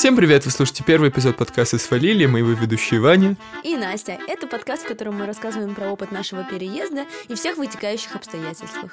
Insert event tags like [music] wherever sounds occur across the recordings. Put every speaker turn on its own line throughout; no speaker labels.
Всем привет! Вы слушаете первый эпизод подкаста «Свалили». Мы его ведущие Ваня
и Настя. Это подкаст, в котором мы рассказываем про опыт нашего переезда и всех вытекающих обстоятельствах.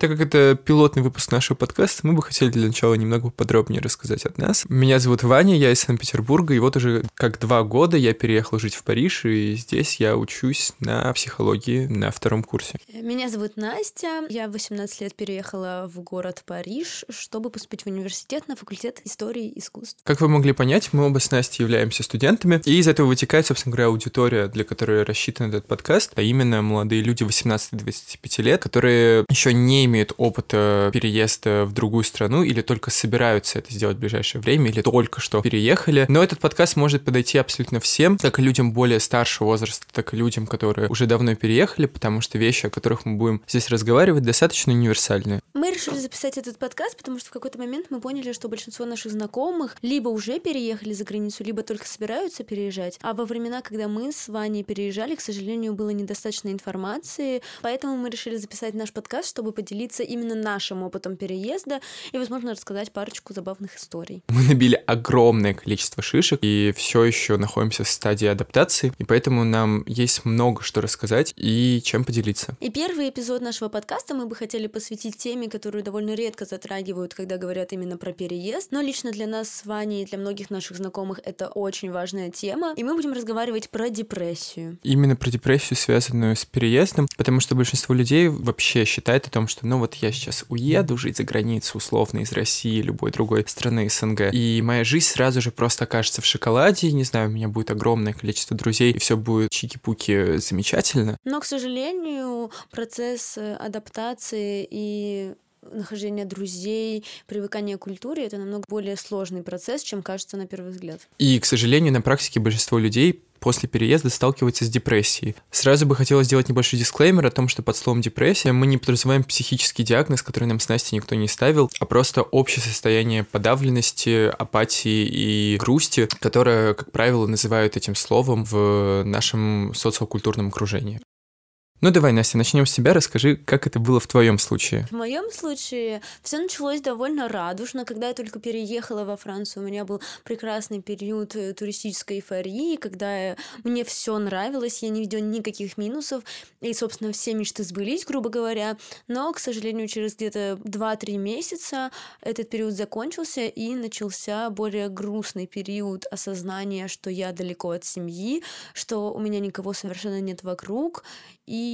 Так как это пилотный выпуск нашего подкаста, мы бы хотели для начала немного подробнее рассказать от нас. Меня зовут Ваня, я из Санкт-Петербурга, и вот уже как два года я переехал жить в Париж, и здесь я учусь на психологии на втором курсе.
Меня зовут Настя, я в 18 лет переехала в город Париж, чтобы поступить в университет на факультет истории и искусств.
Как вы могли понять, мы оба с Настей являемся студентами, и из этого вытекает, собственно говоря, аудитория, для которой рассчитан этот подкаст, а именно молодые люди 18-25 лет, которые еще не имеют опыта переезда в другую страну или только собираются это сделать в ближайшее время, или только что переехали. Но этот подкаст может подойти абсолютно всем, как и людям более старшего возраста, так и людям, которые уже давно переехали, потому что вещи, о которых мы будем здесь разговаривать, достаточно универсальные.
Мы решили записать этот подкаст, потому что в какой-то момент мы поняли, что большинство наших знакомых либо уже переехали за границу, либо только собираются переезжать. А во времена, когда мы с Ваней переезжали, к сожалению, было недостаточно информации, поэтому мы решили записать наш подкаст, чтобы поделиться поделиться именно нашим опытом переезда и, возможно, рассказать парочку забавных историй.
Мы набили огромное количество шишек и все еще находимся в стадии адаптации, и поэтому нам есть много что рассказать и чем поделиться.
И первый эпизод нашего подкаста мы бы хотели посвятить теме, которую довольно редко затрагивают, когда говорят именно про переезд, но лично для нас с Ваней и для многих наших знакомых это очень важная тема, и мы будем разговаривать про депрессию.
Именно про депрессию, связанную с переездом, потому что большинство людей вообще считает о том, что ну вот я сейчас уеду жить за границу, условно, из России, любой другой страны СНГ, и моя жизнь сразу же просто окажется в шоколаде, не знаю, у меня будет огромное количество друзей, и все будет чики-пуки замечательно.
Но, к сожалению, процесс э, адаптации и нахождение друзей, привыкание к культуре — это намного более сложный процесс, чем кажется на первый взгляд.
И, к сожалению, на практике большинство людей после переезда сталкивается с депрессией. Сразу бы хотелось сделать небольшой дисклеймер о том, что под словом депрессия мы не подразумеваем психический диагноз, который нам с Настей никто не ставил, а просто общее состояние подавленности, апатии и грусти, которое, как правило, называют этим словом в нашем социокультурном окружении. Ну давай, Настя, начнем с тебя. Расскажи, как это было в твоем случае.
В моем случае все началось довольно радужно. Когда я только переехала во Францию, у меня был прекрасный период э, туристической эйфории, когда мне все нравилось, я не видела никаких минусов, и, собственно, все мечты сбылись, грубо говоря. Но, к сожалению, через где-то 2-3 месяца этот период закончился, и начался более грустный период осознания, что я далеко от семьи, что у меня никого совершенно нет вокруг, и,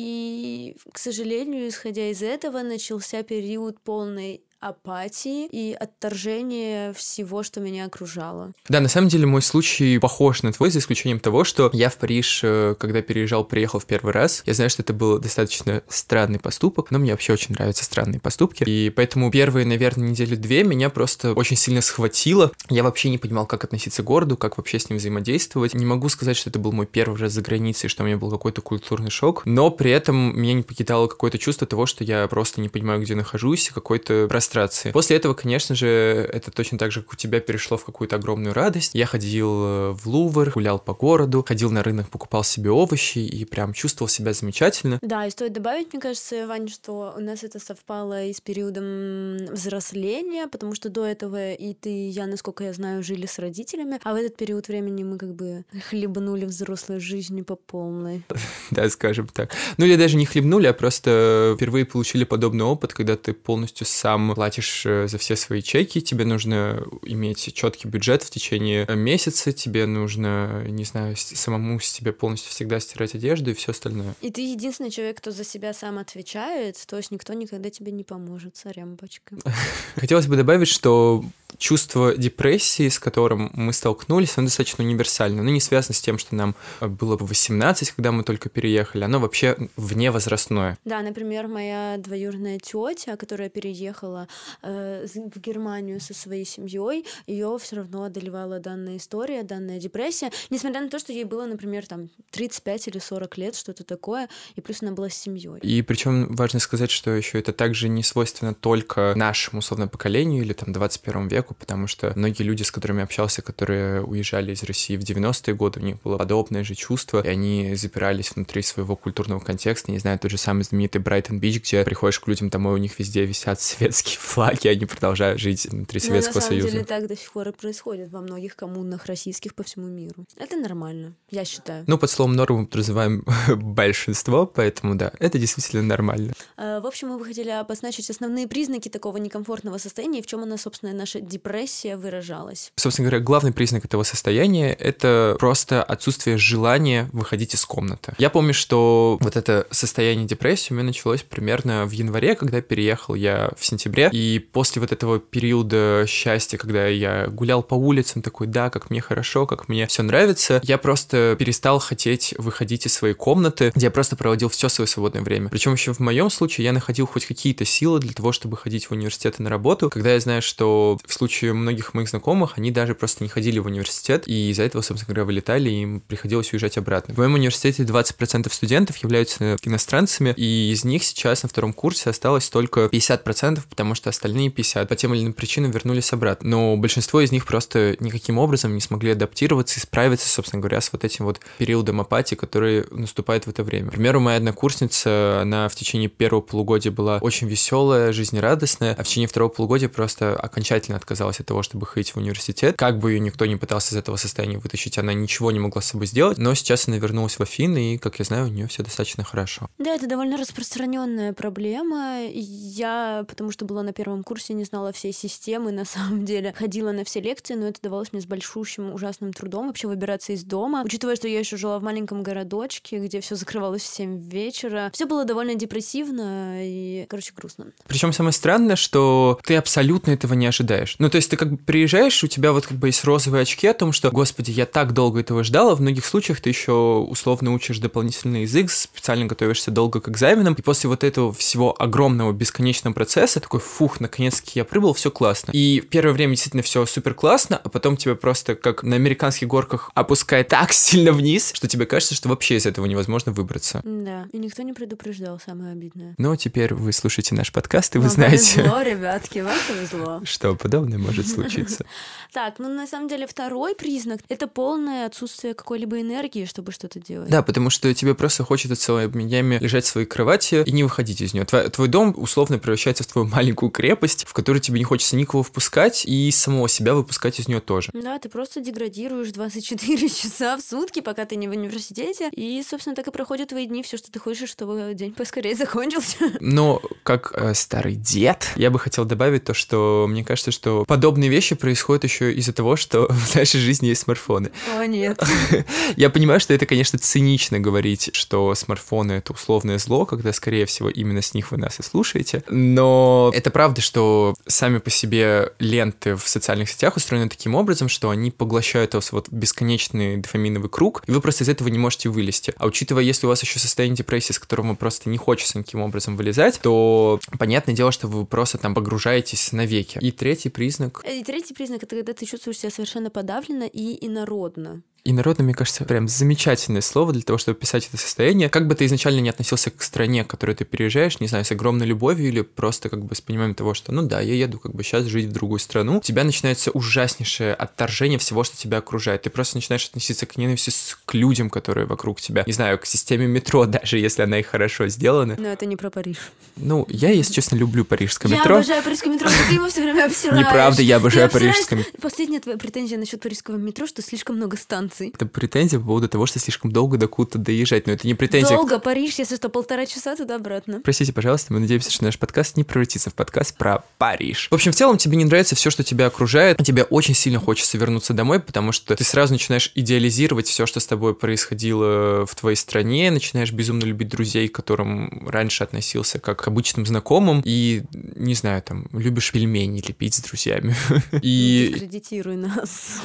к сожалению, исходя из этого, начался период полной апатии и отторжения всего, что меня окружало.
Да, на самом деле мой случай похож на твой, за исключением того, что я в Париж, э, когда переезжал, приехал в первый раз. Я знаю, что это был достаточно странный поступок, но мне вообще очень нравятся странные поступки. И поэтому первые, наверное, недели две меня просто очень сильно схватило. Я вообще не понимал, как относиться к городу, как вообще с ним взаимодействовать. Не могу сказать, что это был мой первый раз за границей, что у меня был какой-то культурный шок, но при этом меня не покидало какое-то чувство того, что я просто не понимаю, где нахожусь, какой-то пространство прострации. После этого, конечно же, это точно так же, как у тебя перешло в какую-то огромную радость. Я ходил э, в Лувр, гулял по городу, ходил на рынок, покупал себе овощи и прям чувствовал себя замечательно.
Да, и стоит добавить, мне кажется, Вань, что у нас это совпало и с периодом взросления, потому что до этого и ты, и я, насколько я знаю, жили с родителями, а в этот период времени мы как бы хлебнули взрослой жизнью по полной. [laughs]
Да, скажем так. Ну или даже не хлебнули, а просто впервые получили подобный опыт, когда ты полностью сам платишь э, за все свои чеки, тебе нужно иметь четкий бюджет в течение э, месяца, тебе нужно, не знаю, самому с себе полностью всегда стирать одежду и все остальное.
И ты единственный человек, кто за себя сам отвечает, то есть никто никогда тебе не поможет, сорямбочка. [laughs]
Хотелось бы добавить, что чувство депрессии, с которым мы столкнулись, оно достаточно универсально. Оно не связано с тем, что нам э, было бы 18, когда мы только переехали. Оно вообще вне возрастное.
Да, например, моя двоюродная тетя, которая переехала э, в Германию со своей семьей, ее все равно одолевала данная история, данная депрессия, несмотря на то, что ей было, например, там 35 или 40 лет, что-то такое, и плюс она была с семьей.
И причем важно сказать, что еще это также не свойственно только нашему условно поколению или там 21 веку, человеку, потому что многие люди, с которыми общался, которые уезжали из России в 90-е годы, у них было подобное же чувство, и они запирались внутри своего культурного контекста. Не знаю, тот же самый знаменитый Брайтон-Бич, где приходишь к людям домой, у них везде висят [laughs] светские флаги, они продолжают жить внутри Советского Союза.
на самом деле так до сих пор и происходит во многих коммунах российских по всему миру. Это нормально, я считаю.
Ну, под словом норму подразумеваем [laughs] большинство, поэтому да, это действительно нормально.
А, в общем, мы бы хотели обозначить основные признаки такого некомфортного состояния, в чем она, собственно, наша депрессия выражалась.
Собственно говоря, главный признак этого состояния — это просто отсутствие желания выходить из комнаты. Я помню, что вот это состояние депрессии у меня началось примерно в январе, когда переехал я в сентябре, и после вот этого периода счастья, когда я гулял по улицам, такой, да, как мне хорошо, как мне все нравится, я просто перестал хотеть выходить из своей комнаты, где я просто проводил все свое свободное время. Причем еще в моем случае я находил хоть какие-то силы для того, чтобы ходить в университет и на работу, когда я знаю, что в случае многих моих знакомых они даже просто не ходили в университет, и из-за этого, собственно говоря, вылетали, и им приходилось уезжать обратно. В моем университете 20% студентов являются иностранцами, и из них сейчас на втором курсе осталось только 50%, потому что остальные 50 по тем или иным причинам вернулись обратно. Но большинство из них просто никаким образом не смогли адаптироваться и справиться, собственно говоря, с вот этим вот периодом апатии, который наступает в это время. К примеру, моя однокурсница, она в течение первого полугодия была очень веселая, жизнерадостная, а в течение второго полугодия просто окончательно отказалась от того, чтобы ходить в университет. Как бы ее никто не пытался из этого состояния вытащить, она ничего не могла с собой сделать, но сейчас она вернулась в Афины, и, как я знаю, у нее все достаточно хорошо.
Да, это довольно распространенная проблема. Я, потому что была на первом курсе, не знала всей системы, на самом деле. Ходила на все лекции, но это давалось мне с большущим ужасным трудом вообще выбираться из дома. Учитывая, что я еще жила в маленьком городочке, где все закрывалось в 7 вечера, все было довольно депрессивно и, короче, грустно.
Причем самое странное, что ты абсолютно этого не ожидаешь. Ну, то есть ты как бы приезжаешь, у тебя вот как бы есть розовые очки о том, что, господи, я так долго этого ждала. В многих случаях ты еще условно учишь дополнительный язык, специально готовишься долго к экзаменам, и после вот этого всего огромного бесконечного процесса такой, фух, наконец-таки я прибыл, все классно. И первое время действительно все супер классно, а потом тебя просто как на американских горках опускает так сильно вниз, что тебе кажется, что вообще из этого невозможно выбраться.
Да, и никто не предупреждал, самое обидное.
Но теперь вы слушаете наш подкаст, и вы вам знаете...
повезло, ребятки, вам повезло.
Что подобное может случиться. [laughs]
Так, ну на самом деле второй признак — это полное отсутствие какой-либо энергии, чтобы что-то делать.
Да, потому что тебе просто хочется целыми днями лежать в своей кровати и не выходить из нее. Твой, твой дом условно превращается в твою маленькую крепость, в которую тебе не хочется никого впускать, и самого себя выпускать из нее тоже.
Да, ты просто деградируешь 24 [laughs] часа в сутки, пока ты не в университете, и, собственно, так и проходят твои дни, все, что ты хочешь, чтобы день поскорее [laughs] закончился.
Но как э, старый дед, я бы хотел добавить то, что мне кажется, что подобные вещи происходят еще из-за того, что [laughs] в нашей жизни есть смартфоны.
О, нет. [laughs]
Я понимаю, что это, конечно, цинично говорить, что смартфоны — это условное зло, когда, скорее всего, именно с них вы нас и слушаете. Но это правда, что сами по себе ленты в социальных сетях устроены таким образом, что они поглощают вас вот бесконечный дофаминовый круг, и вы просто из этого не можете вылезти. А учитывая, если у вас еще состояние депрессии, с которого просто не хочется никаким образом вылезать, то понятное дело, что вы просто там погружаетесь навеки. И третий признак...
И третий признак — это когда ты чувствуешь себя совершенно подавленно и инородно.
И народно, мне кажется, прям замечательное слово для того, чтобы писать это состояние. Как бы ты изначально не относился к стране, к которой ты переезжаешь, не знаю, с огромной любовью или просто как бы с пониманием того, что, ну да, я еду как бы сейчас жить в другую страну, у тебя начинается ужаснейшее отторжение всего, что тебя окружает. Ты просто начинаешь относиться к ненависти к людям, которые вокруг тебя. Не знаю, к системе метро, [laughs] даже если она и хорошо сделана.
Но это не про Париж.
Ну, я, если честно, люблю парижское метро.
Я обожаю парижское метро, ты его все время [laughs] обсираешь.
Неправда, я обожаю парижское метро.
Последняя твоя претензия насчет парижского метро, что слишком много станций станций.
Это претензия по поводу того, что слишком долго до куда-то доезжать, но это не претензия.
Долго, Париж, если что, полтора часа туда-обратно.
Простите, пожалуйста, мы надеемся, что наш подкаст не превратится в подкаст про Париж. В общем, в целом тебе не нравится все, что тебя окружает, тебе очень сильно хочется вернуться домой, потому что ты сразу начинаешь идеализировать все, что с тобой происходило в твоей стране, начинаешь безумно любить друзей, к которым раньше относился как к обычным знакомым, и, не знаю, там, любишь пельмени лепить с друзьями. [laughs]
И... Дискредитируй нас.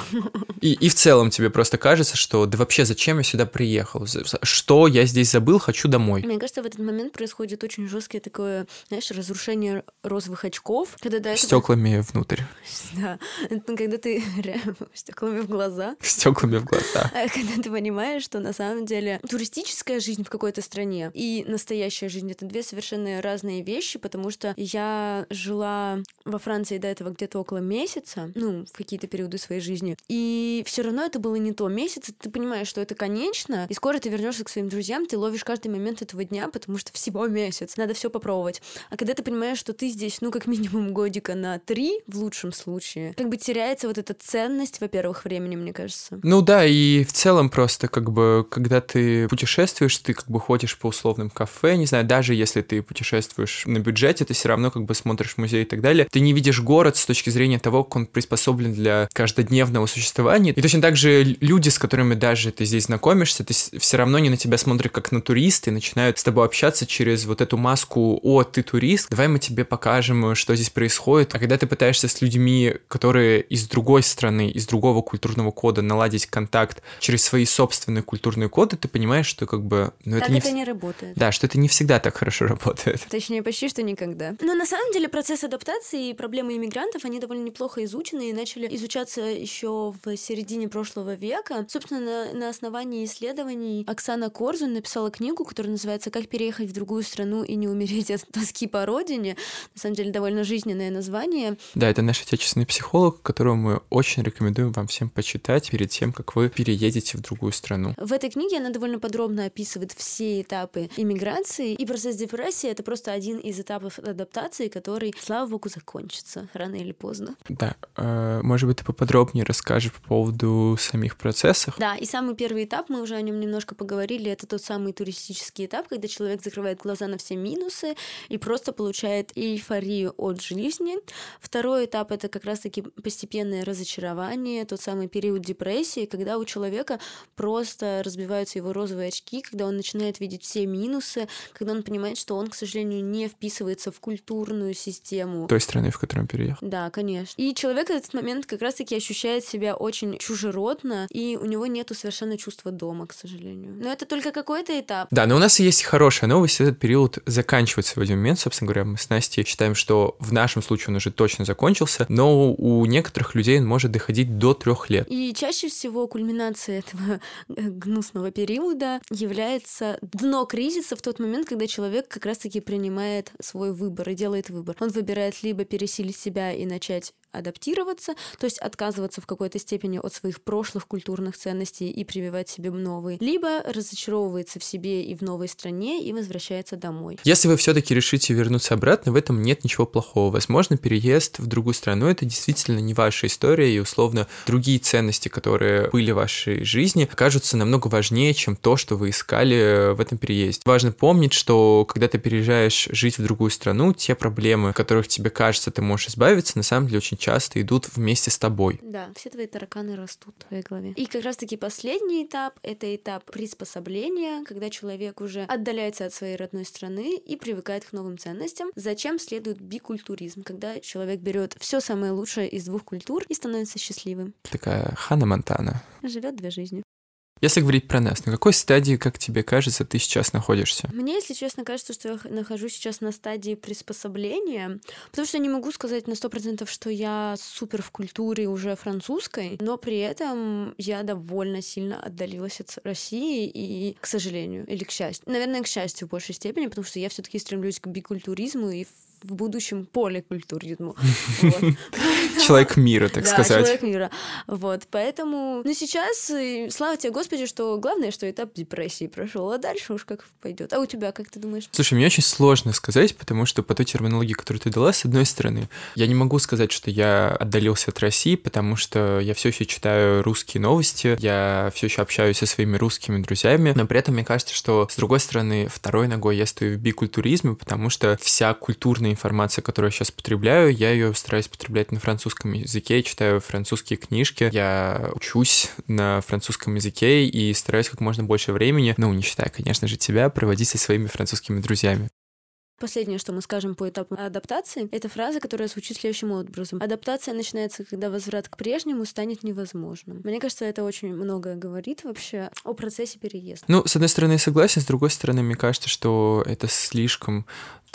И, и в целом тебе просто просто кажется, что да вообще зачем я сюда приехал? Что я здесь забыл, хочу домой.
Мне кажется, в этот момент происходит очень жесткое такое, знаешь, разрушение розовых очков.
Когда до этого... Стеклами внутрь.
Да. Когда ты [laughs] стеклами в глаза.
Стеклами в глаза. [laughs]
Когда ты понимаешь, что на самом деле туристическая жизнь в какой-то стране и настоящая жизнь это две совершенно разные вещи, потому что я жила во Франции до этого где-то около месяца, ну, в какие-то периоды своей жизни, и все равно это было не то. Месяц, ты понимаешь, что это конечно, и скоро ты вернешься к своим друзьям, ты ловишь каждый момент этого дня, потому что всего месяц, надо все попробовать. А когда ты понимаешь, что ты здесь, ну, как минимум годика на три, в лучшем случае, как бы теряется вот эта ценность, во-первых, времени, мне кажется.
Ну да, и в целом просто как бы, когда ты путешествуешь, ты как бы ходишь по условным кафе, не знаю, даже если ты путешествуешь на бюджете, ты все равно как бы смотришь музей и так далее, ты не видишь город с точки зрения того, как он приспособлен для каждодневного существования. И точно так же люди, с которыми даже ты здесь знакомишься, ты все равно не на тебя смотрят как на туриста и начинают с тобой общаться через вот эту маску «О, ты турист, давай мы тебе покажем, что здесь происходит». А когда ты пытаешься с людьми, которые из другой страны, из другого культурного кода наладить контакт через свои собственные культурные коды, ты понимаешь, что как бы...
Ну, так это, не, это не работает.
Да, что это не всегда так хорошо [laughs] работает.
Точнее, почти что никогда. Но на самом деле процесс адаптации и проблемы иммигрантов, они довольно неплохо изучены и начали изучаться еще в середине прошлого века. Собственно, на, на основании исследований Оксана Корзун написала книгу, которая называется «Как переехать в другую страну и не умереть от тоски по родине». На самом деле, довольно жизненное название.
Да, это наш отечественный психолог, которого мы очень рекомендуем вам всем почитать перед тем, как вы переедете в другую страну.
В этой книге она довольно подробно описывает все этапы иммиграции, и процесс депрессии — это просто один из этапов адаптации, который, слава богу, закончится рано или поздно.
Да. Э, может быть, ты поподробнее расскажешь по поводу самих процессов?
Да, и самый первый этап, мы уже о нем немножко поговорили, это тот самый туристический этап, когда человек закрывает глаза на все минусы и просто получает эйфорию от жизни. Второй этап — это как раз-таки постепенное разочарование, тот самый период депрессии, когда у человека просто разбиваются его розовые очки, когда он начинает видеть все минусы, когда он понимает, что он, к сожалению, не вписывается в культурную систему.
Той страны, в которую он переехал.
Да, конечно. И человек в этот момент как раз-таки ощущает себя очень чужеродно, и у него нету совершенно чувства дома, к сожалению. Но это только какой-то этап.
Да, но у нас есть хорошая новость. Этот период заканчивается в один момент. Собственно говоря, мы с Настей считаем, что в нашем случае он уже точно закончился, но у некоторых людей он может доходить до трех лет.
И чаще всего кульминацией этого гнусного периода является дно кризиса в тот момент, когда человек как раз-таки принимает свой выбор и делает выбор. Он выбирает либо пересилить себя и начать адаптироваться, то есть отказываться в какой-то степени от своих прошлых культурных ценностей и прививать себе новые, либо разочаровывается в себе и в новой стране и возвращается домой.
Если вы все-таки решите вернуться обратно, в этом нет ничего плохого. Возможно, переезд в другую страну это действительно не ваша история, и условно другие ценности, которые были в вашей жизни, окажутся намного важнее, чем то, что вы искали в этом переезде. Важно помнить, что когда ты переезжаешь жить в другую страну, те проблемы, которых тебе кажется, ты можешь избавиться, на самом деле очень часто идут вместе с тобой.
Да, все твои тараканы растут в твоей голове. И как раз-таки последний этап — это этап приспособления, когда человек уже отдаляется от своей родной страны и привыкает к новым ценностям. Зачем следует бикультуризм, когда человек берет все самое лучшее из двух культур и становится счастливым.
Такая Хана Монтана.
Живет две жизни.
Если говорить про нас, на какой стадии, как тебе кажется, ты сейчас находишься?
Мне, если честно, кажется, что я нахожусь сейчас на стадии приспособления, потому что я не могу сказать на сто процентов, что я супер в культуре уже французской, но при этом я довольно сильно отдалилась от России и, к сожалению, или к счастью, наверное, к счастью в большей степени, потому что я все-таки стремлюсь к бикультуризму и в будущем поликультуризму. [laughs]
Человек мира, так сказать.
Человек мира. Вот, поэтому... Ну, сейчас, слава тебе, Господи, что главное, что этап депрессии прошел, а дальше уж как пойдет. А у тебя, как ты думаешь?
Слушай, мне очень сложно сказать, потому что по той терминологии, которую ты дала, с одной стороны, я не могу сказать, что я отдалился от России, потому что я все еще читаю русские новости, я все еще общаюсь со своими русскими друзьями, но при этом мне кажется, что, с другой стороны, второй ногой я стою в бикультуризме, потому что вся культурная информация, которую я сейчас потребляю, я ее стараюсь потреблять на французском языке, читаю французские книжки, я учусь на французском языке и стараюсь как можно больше времени, ну, не считая, конечно же, тебя, проводить со своими французскими друзьями.
Последнее, что мы скажем по этапу адаптации, это фраза, которая звучит следующим образом. Адаптация начинается, когда возврат к прежнему станет невозможным. Мне кажется, это очень многое говорит вообще о процессе переезда.
Ну, с одной стороны, я согласен, с другой стороны, мне кажется, что это слишком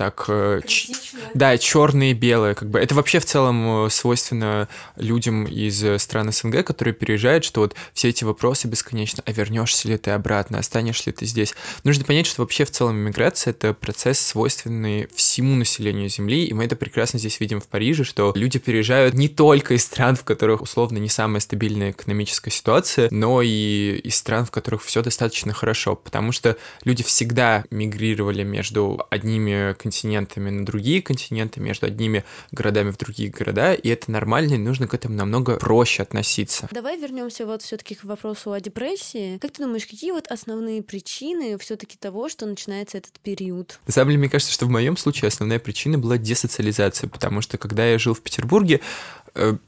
так... Э, ч... Да, черные и белые. Как бы. Это вообще в целом э, свойственно людям из э, стран СНГ, которые переезжают, что вот все эти вопросы бесконечно, а вернешься ли ты обратно, останешься ли ты здесь. Нужно понять, что вообще в целом миграция — это процесс, свойственный всему населению Земли, и мы это прекрасно здесь видим в Париже, что люди переезжают не только из стран, в которых условно не самая стабильная экономическая ситуация, но и из стран, в которых все достаточно хорошо, потому что люди всегда мигрировали между одними континентами на другие континенты, между одними городами в другие города, и это нормально, и нужно к этому намного проще относиться.
Давай вернемся вот все-таки к вопросу о депрессии. Как ты думаешь, какие вот основные причины все-таки того, что начинается этот период?
На самом деле, мне кажется, что в моем случае основная причина была десоциализация, потому что когда я жил в Петербурге,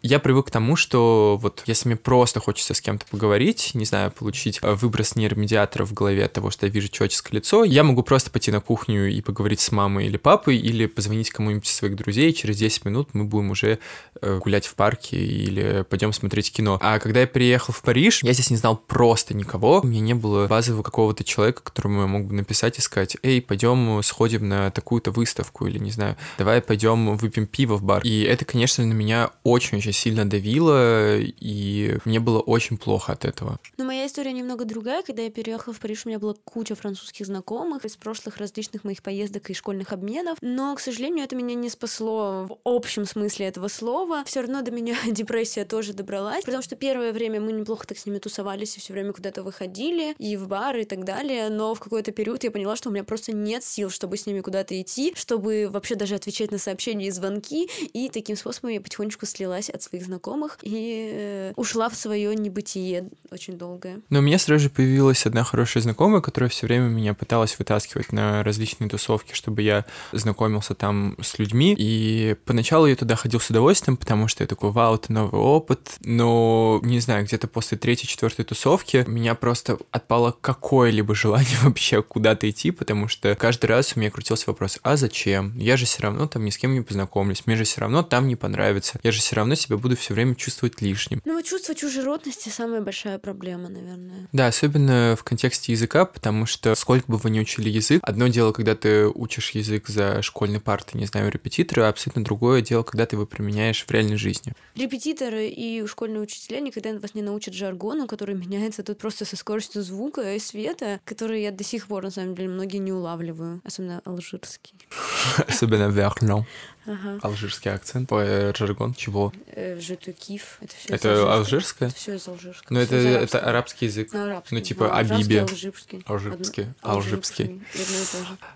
я привык к тому, что вот если мне просто хочется с кем-то поговорить, не знаю, получить э, выброс нейромедиатора в голове от того, что я вижу человеческое лицо, я могу просто пойти на кухню и поговорить с мамой или папой, или позвонить кому-нибудь из своих друзей, и через 10 минут мы будем уже э, гулять в парке или пойдем смотреть кино. А когда я приехал в Париж, я здесь не знал просто никого, у меня не было базового какого-то человека, которому я мог бы написать и сказать, эй, пойдем сходим на такую-то выставку, или, не знаю, давай пойдем выпьем пиво в бар. И это, конечно, на меня очень-очень сильно давило, и мне было очень плохо от этого.
Но моя история немного другая. Когда я переехала в Париж, у меня была куча французских знакомых из прошлых различных моих поездок и школьных обменов. Но, к сожалению, это меня не спасло в общем смысле этого слова. Все равно до меня [laughs] депрессия тоже добралась, потому что первое время мы неплохо так с ними тусовались и все время куда-то выходили, и в бары и так далее. Но в какой-то период я поняла, что у меня просто нет сил, чтобы с ними куда-то идти, чтобы вообще даже отвечать на сообщения и звонки. И таким способом я потихонечку слилась отделилась от своих знакомых и э, ушла в свое небытие очень долгое.
Но у меня сразу же появилась одна хорошая знакомая, которая все время меня пыталась вытаскивать на различные тусовки, чтобы я знакомился там с людьми. И поначалу я туда ходил с удовольствием, потому что я такой, вау, это новый опыт. Но, не знаю, где-то после третьей, четвертой тусовки меня просто отпало какое-либо желание [laughs] вообще куда-то идти, потому что каждый раз у меня крутился вопрос, а зачем? Я же все равно там ни с кем не познакомлюсь, мне же все равно там не понравится. Я же все равно себя буду все время чувствовать лишним.
Ну вот чувство чужеродности самая большая проблема, наверное.
Да, особенно в контексте языка, потому что сколько бы вы ни учили язык, одно дело, когда ты учишь язык за школьной партой, не знаю, репетитора, а абсолютно другое дело, когда ты его применяешь в реальной жизни.
Репетиторы и школьные учителя никогда вас не научат жаргону, который меняется тут просто со скоростью звука и света, который я до сих пор, на самом деле, многие не улавливаю, особенно алжирский. [laughs]
Особенно Вернон. Ага. Алжирский акцент. По жаргон чего?
Э, Жету киф.
Это все Это алжирское?
Это все из алжирского.
Но это, это арабский язык.
Ну, арабский.
Ну, типа ну, Абиби.
Алжирский.
Алжирский. Алжирский.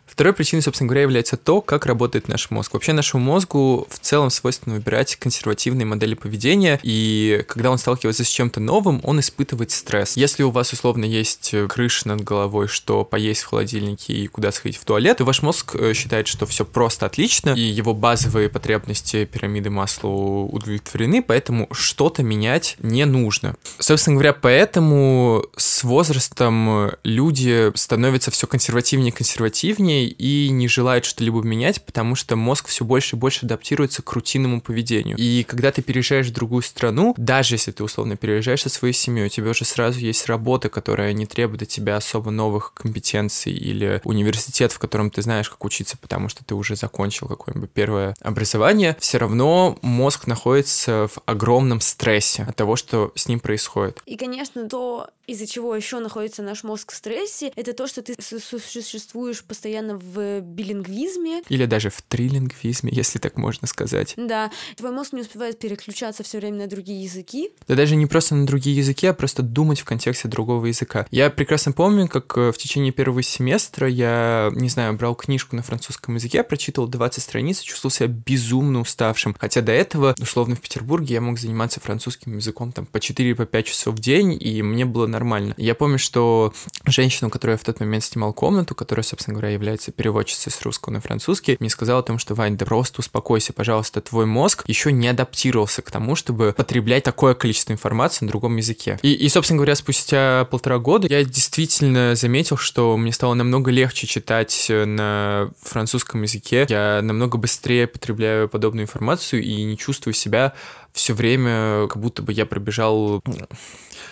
Второй причиной, собственно говоря, является то, как работает наш мозг. Вообще нашему мозгу в целом свойственно выбирать консервативные модели поведения, и когда он сталкивается с чем-то новым, он испытывает стресс. Если у вас условно есть крыша над головой, что поесть в холодильнике и куда сходить в туалет, то ваш мозг э, считает, что все просто отлично, и его база базовые потребности пирамиды Маслоу удовлетворены, поэтому что-то менять не нужно. Собственно говоря, поэтому с возрастом люди становятся все консервативнее и консервативнее и не желают что-либо менять, потому что мозг все больше и больше адаптируется к рутинному поведению. И когда ты переезжаешь в другую страну, даже если ты условно переезжаешь со своей семьей, у тебя уже сразу есть работа, которая не требует от тебя особо новых компетенций или университет, в котором ты знаешь, как учиться, потому что ты уже закончил какое-нибудь первое образование, все равно мозг находится в огромном стрессе от того, что с ним происходит.
И, конечно, то, из-за чего еще находится наш мозг в стрессе, это то, что ты существуешь постоянно в билингвизме.
Или даже в трилингвизме, если так можно сказать.
Да, твой мозг не успевает переключаться все время на другие языки.
Да даже не просто на другие языки, а просто думать в контексте другого языка. Я прекрасно помню, как э, в течение первого семестра я, не знаю, брал книжку на французском языке, прочитал 20 страниц, чувствовал себя безумно уставшим. Хотя до этого, условно, в Петербурге я мог заниматься французским языком там по 4-5 по часов в день, и мне было нормально. Я помню, что женщина, у которой я в тот момент снимал комнату, которая, собственно говоря, является переводчицей с русского на французский, мне сказала о том, что, Вань, да просто успокойся, пожалуйста, твой мозг еще не адаптировался к тому, чтобы потреблять такое количество информации на другом языке. И, и собственно говоря, спустя полтора года я действительно заметил, что мне стало намного легче читать на французском языке. Я намного быстрее потребляю подобную информацию и не чувствую себя все время, как будто бы я пробежал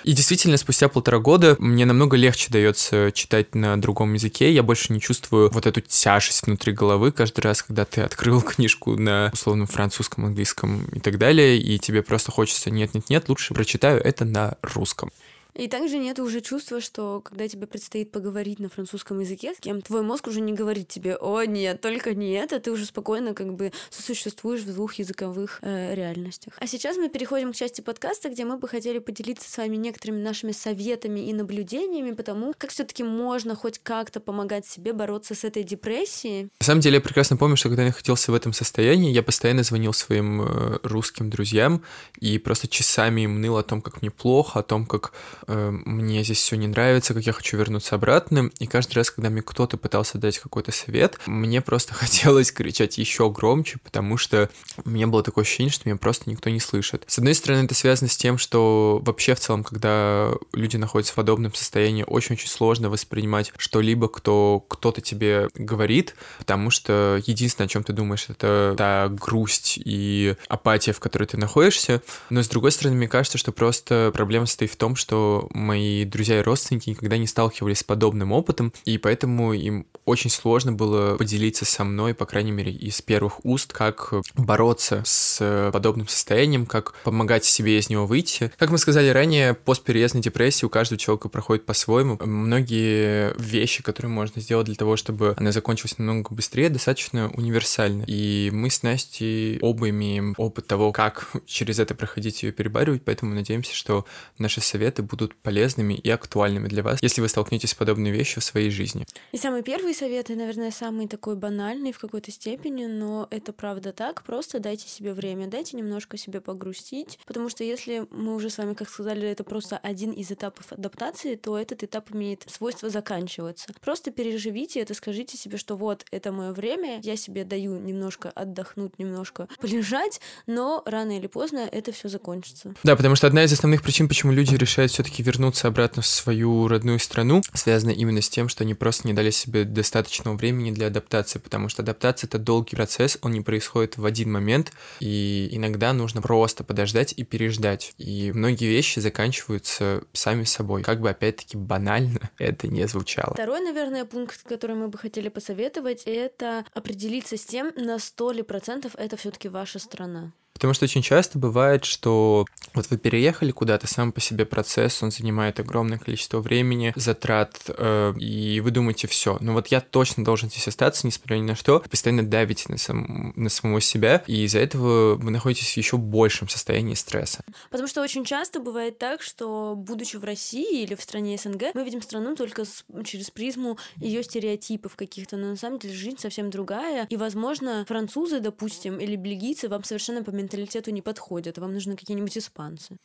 и действительно, спустя полтора года мне намного легче дается читать на другом языке. Я больше не чувствую вот эту тяжесть внутри головы каждый раз, когда ты открыл [laughs] книжку на условном французском, английском и так далее, и тебе просто хочется нет-нет-нет, лучше прочитаю это на русском.
И также нет уже чувства, что когда тебе предстоит поговорить на французском языке с кем, твой мозг уже не говорит тебе, о нет, только не это, ты уже спокойно как бы сосуществуешь в двух языковых э, реальностях. А сейчас мы переходим к части подкаста, где мы бы хотели поделиться с вами некоторыми нашими советами и наблюдениями по тому, как все-таки можно хоть как-то помогать себе бороться с этой депрессией.
На самом деле я прекрасно помню, что когда я находился в этом состоянии, я постоянно звонил своим э, русским друзьям и просто часами им ныл о том, как мне плохо, о том, как мне здесь все не нравится, как я хочу вернуться обратно. И каждый раз, когда мне кто-то пытался дать какой-то совет, мне просто [laughs] хотелось кричать еще громче, потому что у меня было такое ощущение, что меня просто никто не слышит. С одной стороны, это связано с тем, что вообще в целом, когда люди находятся в подобном состоянии, очень-очень сложно воспринимать что-либо, кто кто-то тебе говорит, потому что единственное, о чем ты думаешь, это та грусть и апатия, в которой ты находишься. Но с другой стороны, мне кажется, что просто проблема состоит в том, что мои друзья и родственники никогда не сталкивались с подобным опытом, и поэтому им очень сложно было поделиться со мной, по крайней мере, из первых уст, как бороться с подобным состоянием, как помогать себе из него выйти. Как мы сказали ранее, постпереездной депрессии у каждого человека проходит по-своему. Многие вещи, которые можно сделать для того, чтобы она закончилась намного быстрее, достаточно универсальны. И мы с Настей оба имеем опыт того, как [laughs] через это проходить и ее перебаривать, поэтому надеемся, что наши советы будут будут полезными и актуальными для вас, если вы столкнетесь с подобной вещью в своей жизни.
И самый первый совет, и, наверное, самый такой банальный в какой-то степени, но это правда так, просто дайте себе время, дайте немножко себе погрустить, потому что если мы уже с вами, как сказали, это просто один из этапов адаптации, то этот этап имеет свойство заканчиваться. Просто переживите это, скажите себе, что вот, это мое время, я себе даю немножко отдохнуть, немножко полежать, но рано или поздно это все закончится.
Да, потому что одна из основных причин, почему люди решают все-таки все-таки вернуться обратно в свою родную страну связано именно с тем, что они просто не дали себе достаточного времени для адаптации, потому что адаптация — это долгий процесс, он не происходит в один момент, и иногда нужно просто подождать и переждать. И многие вещи заканчиваются сами собой. Как бы, опять-таки, банально [laughs] это не звучало.
Второй, наверное, пункт, который мы бы хотели посоветовать, это определиться с тем, на сто ли процентов это все таки ваша страна.
Потому что очень часто бывает, что вот вы переехали куда-то, сам по себе процесс, он занимает огромное количество времени, затрат, э, и вы думаете, все, ну вот я точно должен здесь остаться, несмотря ни на что, постоянно давите на, сам, на самого себя, и из-за этого вы находитесь в еще большем состоянии стресса.
Потому что очень часто бывает так, что, будучи в России или в стране СНГ, мы видим страну только с, через призму ее стереотипов каких-то, но на самом деле жизнь совсем другая, и, возможно, французы, допустим, или бельгийцы вам совершенно по менталитету не подходят, вам нужны какие-нибудь испанцы.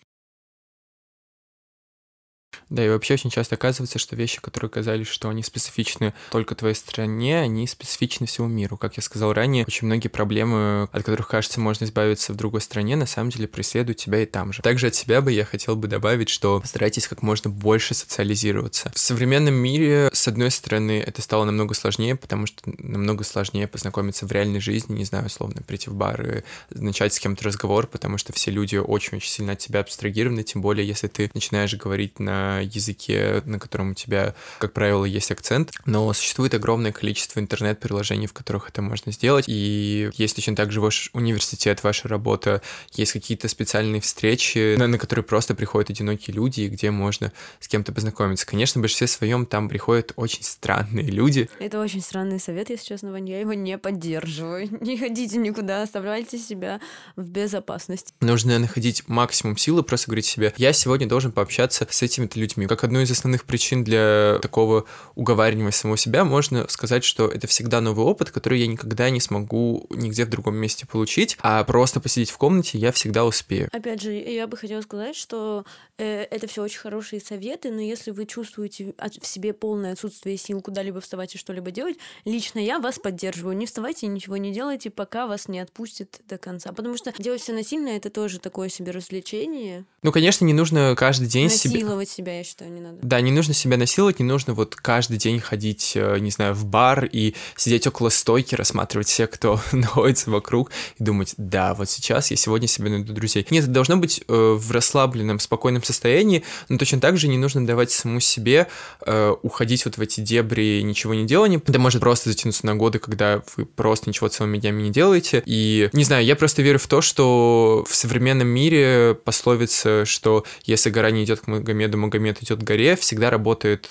Да, и вообще очень часто оказывается, что вещи, которые казались, что они специфичны только твоей стране, они специфичны всему миру. Как я сказал ранее, очень многие проблемы, от которых, кажется, можно избавиться в другой стране, на самом деле преследуют тебя и там же. Также от себя бы я хотел бы добавить, что старайтесь как можно больше социализироваться. В современном мире, с одной стороны, это стало намного сложнее, потому что намного сложнее познакомиться в реальной жизни, не знаю, условно, прийти в бар и начать с кем-то разговор, потому что все люди очень-очень сильно от тебя абстрагированы, тем более, если ты начинаешь говорить на языке, на котором у тебя, как правило, есть акцент, но существует огромное количество интернет-приложений, в которых это можно сделать, и есть точно так же ваш университет, ваша работа, есть какие-то специальные встречи, на, на которые просто приходят одинокие люди, и где можно с кем-то познакомиться. Конечно, в большинстве своем там приходят очень странные люди.
Это очень странный совет, если честно, Ваня, я его не поддерживаю. [laughs] Не ходите никуда, оставляйте себя в безопасности.
Нужно находить максимум силы, просто говорить себе, я сегодня должен пообщаться с этими людьми, людьми. Как одну из основных причин для такого уговаривания самого себя можно сказать, что это всегда новый опыт, который я никогда не смогу нигде в другом месте получить, а просто посидеть в комнате я всегда успею.
Опять же, я бы хотела сказать, что э, это все очень хорошие советы, но если вы чувствуете в себе полное отсутствие сил куда-либо вставать и что-либо делать, лично я вас поддерживаю. Не вставайте и ничего не делайте, пока вас не отпустит до конца. Потому что делать все насильно это тоже такое себе развлечение.
Ну, конечно, не нужно каждый день
Насиловать себя, я считаю, не надо.
Да, не нужно себя насиловать, не нужно вот каждый день ходить, э, не знаю, в бар и сидеть около стойки, рассматривать всех, кто [laughs] находится вокруг, и думать, да, вот сейчас я сегодня себе найду друзей. Нет, это должно быть э, в расслабленном, спокойном состоянии, но точно так же не нужно давать саму себе э, уходить вот в эти дебри ничего не делания. Это может просто затянуться на годы, когда вы просто ничего целыми днями не делаете. И, не знаю, я просто верю в то, что в современном мире пословица, что если гора не идет к Магомеду, Магомед идет к горе, всегда работает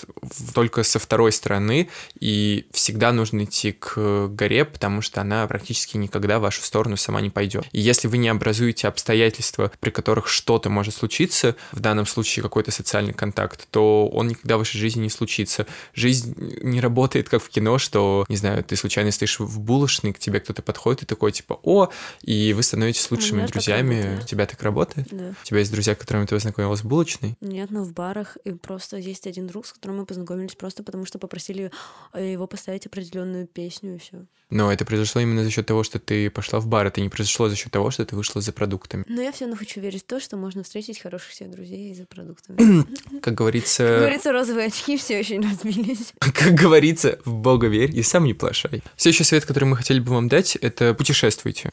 только со второй стороны, и всегда нужно идти к горе, потому что она практически никогда в вашу сторону сама не пойдет. И если вы не образуете обстоятельства, при которых что-то может случиться, в данном случае какой-то социальный контакт, то он никогда в вашей жизни не случится. Жизнь не работает как в кино, что, не знаю, ты случайно стоишь в булочной, к тебе кто-то подходит и такой, типа, о, и вы становитесь лучшими друзьями. У тебя так работает?
Да.
У тебя есть друзья, которыми ты познакомилась в булочной?
Нет, но в барах. И просто есть один друг, с которым мы познакомились просто потому, что попросили э, его поставить определенную песню и все.
Но это произошло именно за счет того, что ты пошла в бар. Это не произошло за счет того, что ты вышла за продуктами.
Но я все равно хочу верить в то, что можно встретить хороших себе друзей за продуктами. [clears throat]
Как говорится...
Как говорится, розовые очки все очень разбились. [laughs]
Как говорится, в Бога верь и сам не плашай. Следующий совет, который мы хотели бы вам дать, это путешествуйте.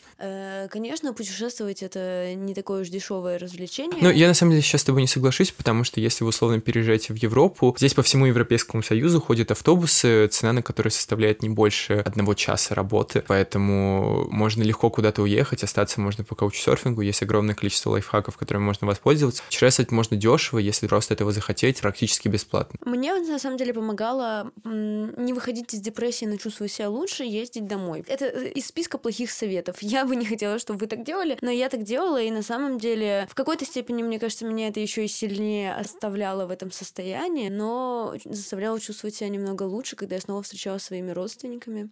Э, конечно, путешествовать это не такое уж дешевое развлечение.
Ну, я на самом деле сейчас с тобой не соглашусь, потому что если вы условно переезжаете в Европу, здесь по всему Европейскому Союзу ходят автобусы, цена на которые составляет не больше одного часа работы, поэтому можно легко куда-то уехать, остаться можно по каучсерфингу, есть огромное количество лайфхаков, которыми можно воспользоваться. Путешествовать можно дешево, если просто этого захотеть, практически бесплатно.
Мне на самом деле помогало не выходить из депрессии, но чувствовать себя лучше, ездить домой. Это э, из списка плохих советов. [laughs] Я бы не хотела, чтобы вы так делали, но я так делала, и на самом деле в какой-то степени, мне кажется, меня это еще и сильнее оставляло в этом состоянии, но заставляло чувствовать себя немного лучше, когда я снова встречалась с своими родственниками.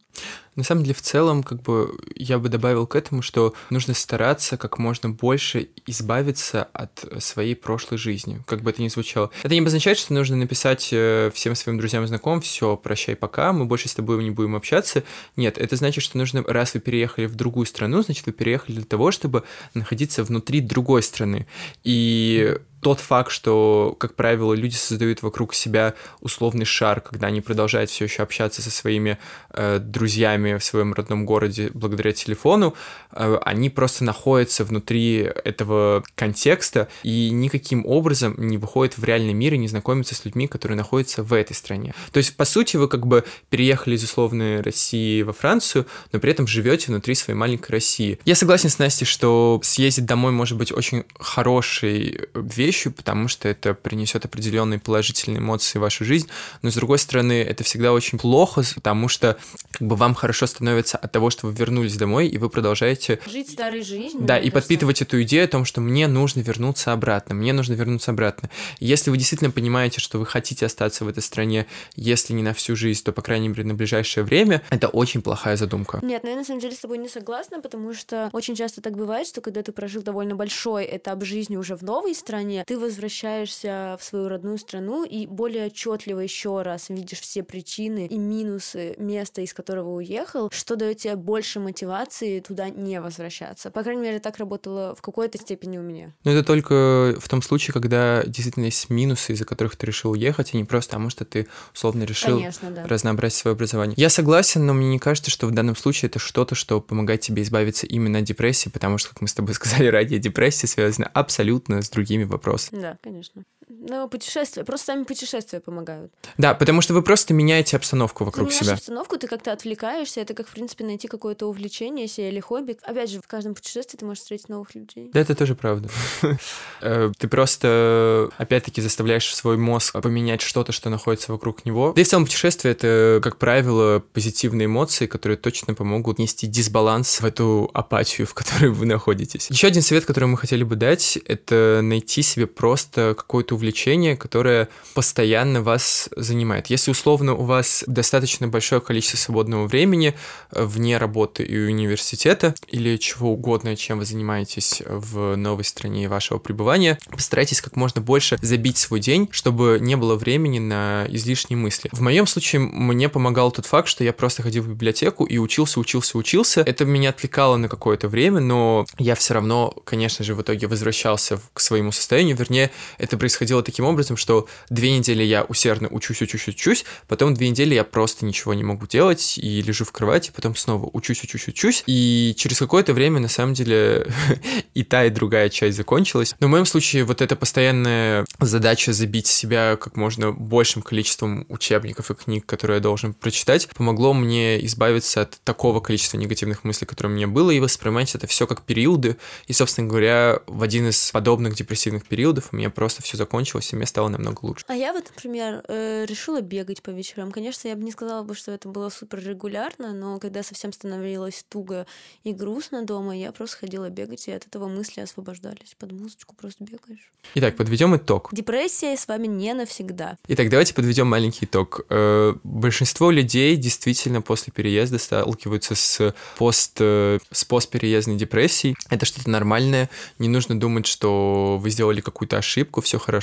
На самом деле, в целом, как бы я бы добавил к этому, что нужно стараться как можно больше избавиться от своей прошлой жизни, как бы это ни звучало. Это не обозначает, что нужно написать э, всем своим друзьям и знакомым, все, прощай, пока, мы больше с тобой не будем общаться. Нет, это значит, что нужно, раз вы переехали в другую страну, значит, вы переехали для того, чтобы находиться внутри другой страны. И тот факт, что, как правило, люди создают вокруг себя условный шар, когда они продолжают все еще общаться со своими э, друзьями в своем родном городе благодаря телефону, э, они просто находятся внутри этого контекста и никаким образом не выходят в реальный мир и не знакомятся с людьми, которые находятся в этой стране. То есть, по сути, вы как бы переехали из условной России во Францию, но при этом живете внутри своей маленькой России. Я согласен с Настей, что съездить домой может быть очень хорошей вещью, вещью, потому что это принесет определенные положительные эмоции в вашу жизнь, но с другой стороны, это всегда очень плохо, потому что как бы вам хорошо становится от того, что вы вернулись домой, и вы продолжаете...
Жить старой жизнью.
Да, и подпитывать эту идею о том, что мне нужно вернуться обратно, мне нужно вернуться обратно. Если вы действительно понимаете, что вы хотите остаться в этой стране, если не на всю жизнь, то, по крайней мере, на ближайшее время, это очень плохая задумка.
Нет, но я на самом деле с тобой не согласна, потому что очень часто так бывает, что когда ты прожил довольно большой этап жизни уже в новой стране, ты возвращаешься в свою родную страну и более отчетливо еще раз видишь все причины и минусы места, из которого уехал, что дает тебе больше мотивации туда не возвращаться. По крайней мере, так работало в какой-то степени у меня.
Но это только в том случае, когда действительно есть минусы, из-за которых ты решил уехать, а не просто потому, что ты условно решил
Конечно, да.
разнообразить свое образование. Я согласен, но мне не кажется, что в данном случае это что-то, что помогает тебе избавиться именно от депрессии, потому что, как мы с тобой [laughs] сказали ранее, депрессия связана абсолютно с другими вопросами.
Да, конечно. Но путешествия, просто сами путешествия помогают.
Да, потому что вы просто меняете обстановку вокруг
ты
себя.
обстановку, ты как-то отвлекаешься, это как, в принципе, найти какое-то увлечение себе или хобби. Опять же, в каждом путешествии ты можешь встретить новых людей.
Да, это тоже правда. [laughs] Э, ты просто, опять-таки, заставляешь свой мозг поменять что-то, что находится вокруг него. Да и в целом путешествие — это, как правило, позитивные эмоции, которые точно помогут нести дисбаланс в эту апатию, [laughs] в которой вы находитесь. Еще один совет, который мы хотели бы дать, это найти себе просто какое-то увлечение увлечение, которое постоянно вас занимает. Если условно у вас достаточно большое количество свободного времени э, вне работы и университета или чего угодно, чем вы занимаетесь в новой стране вашего пребывания, постарайтесь как можно больше забить свой день, чтобы не было времени на излишние мысли. В моем случае мне помогал тот факт, что я просто ходил в библиотеку и учился, учился, учился. Это меня отвлекало на какое-то время, но я все равно, конечно же, в итоге возвращался к своему состоянию. Вернее, это происходило таким образом, что две недели я усердно учусь, учусь, учусь, потом две недели я просто ничего не могу делать и лежу в кровати, потом снова учусь, учусь, учусь. И через какое-то время, на самом деле, [laughs] и та, и другая часть закончилась. Но в моем случае вот эта постоянная задача забить себя как можно большим количеством учебников и книг, которые я должен прочитать, помогло мне избавиться от такого количества негативных мыслей, которые у меня было, и воспринимать это все как периоды. И, собственно говоря, в один из подобных депрессивных периодов у меня просто все закончилось, и мне стало намного лучше.
А я вот, например, э, решила бегать по вечерам. Конечно, я бы не сказала бы, что это было супер регулярно, но когда совсем становилось туго и грустно дома, я просто ходила бегать, и от этого мысли освобождались. Под музычку просто бегаешь.
Итак, подведем итог.
Депрессия с вами не навсегда.
Итак, давайте подведем маленький итог. Э, большинство людей действительно после переезда сталкиваются с пост э, с постпереездной депрессией. Это что-то нормальное. Не нужно думать, что вы сделали какую-то ошибку, все хорошо.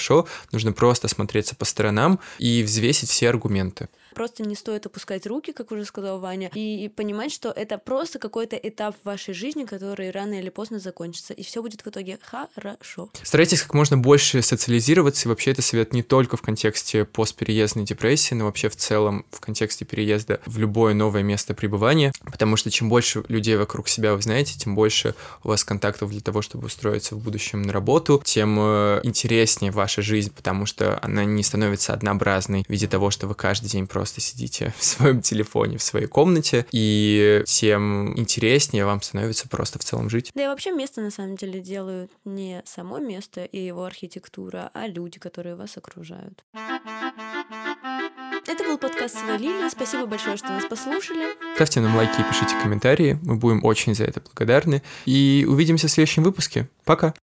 Нужно просто смотреться по сторонам и взвесить все аргументы.
Просто не стоит опускать руки, как уже сказал Ваня, и, понимать, что это просто какой-то этап в вашей жизни, который рано или поздно закончится, и все будет в итоге хорошо.
Старайтесь как можно больше социализироваться, и вообще это совет не только в контексте постпереездной депрессии, но вообще в целом в контексте переезда в любое новое место пребывания, потому что чем больше людей вокруг себя вы знаете, тем больше у вас контактов для того, чтобы устроиться в будущем на работу, тем э, интереснее ваша жизнь, потому что она не становится однообразной в виде того, что вы каждый день просто просто сидите в своем телефоне, в своей комнате, и тем интереснее вам становится просто в целом жить.
Да и вообще место на самом деле делают не само место и его архитектура, а люди, которые вас окружают. Это был подкаст «Свалили». Спасибо большое, что нас послушали.
Ставьте нам лайки и пишите комментарии. Мы будем очень за это благодарны. И увидимся в следующем выпуске. Пока! Пока.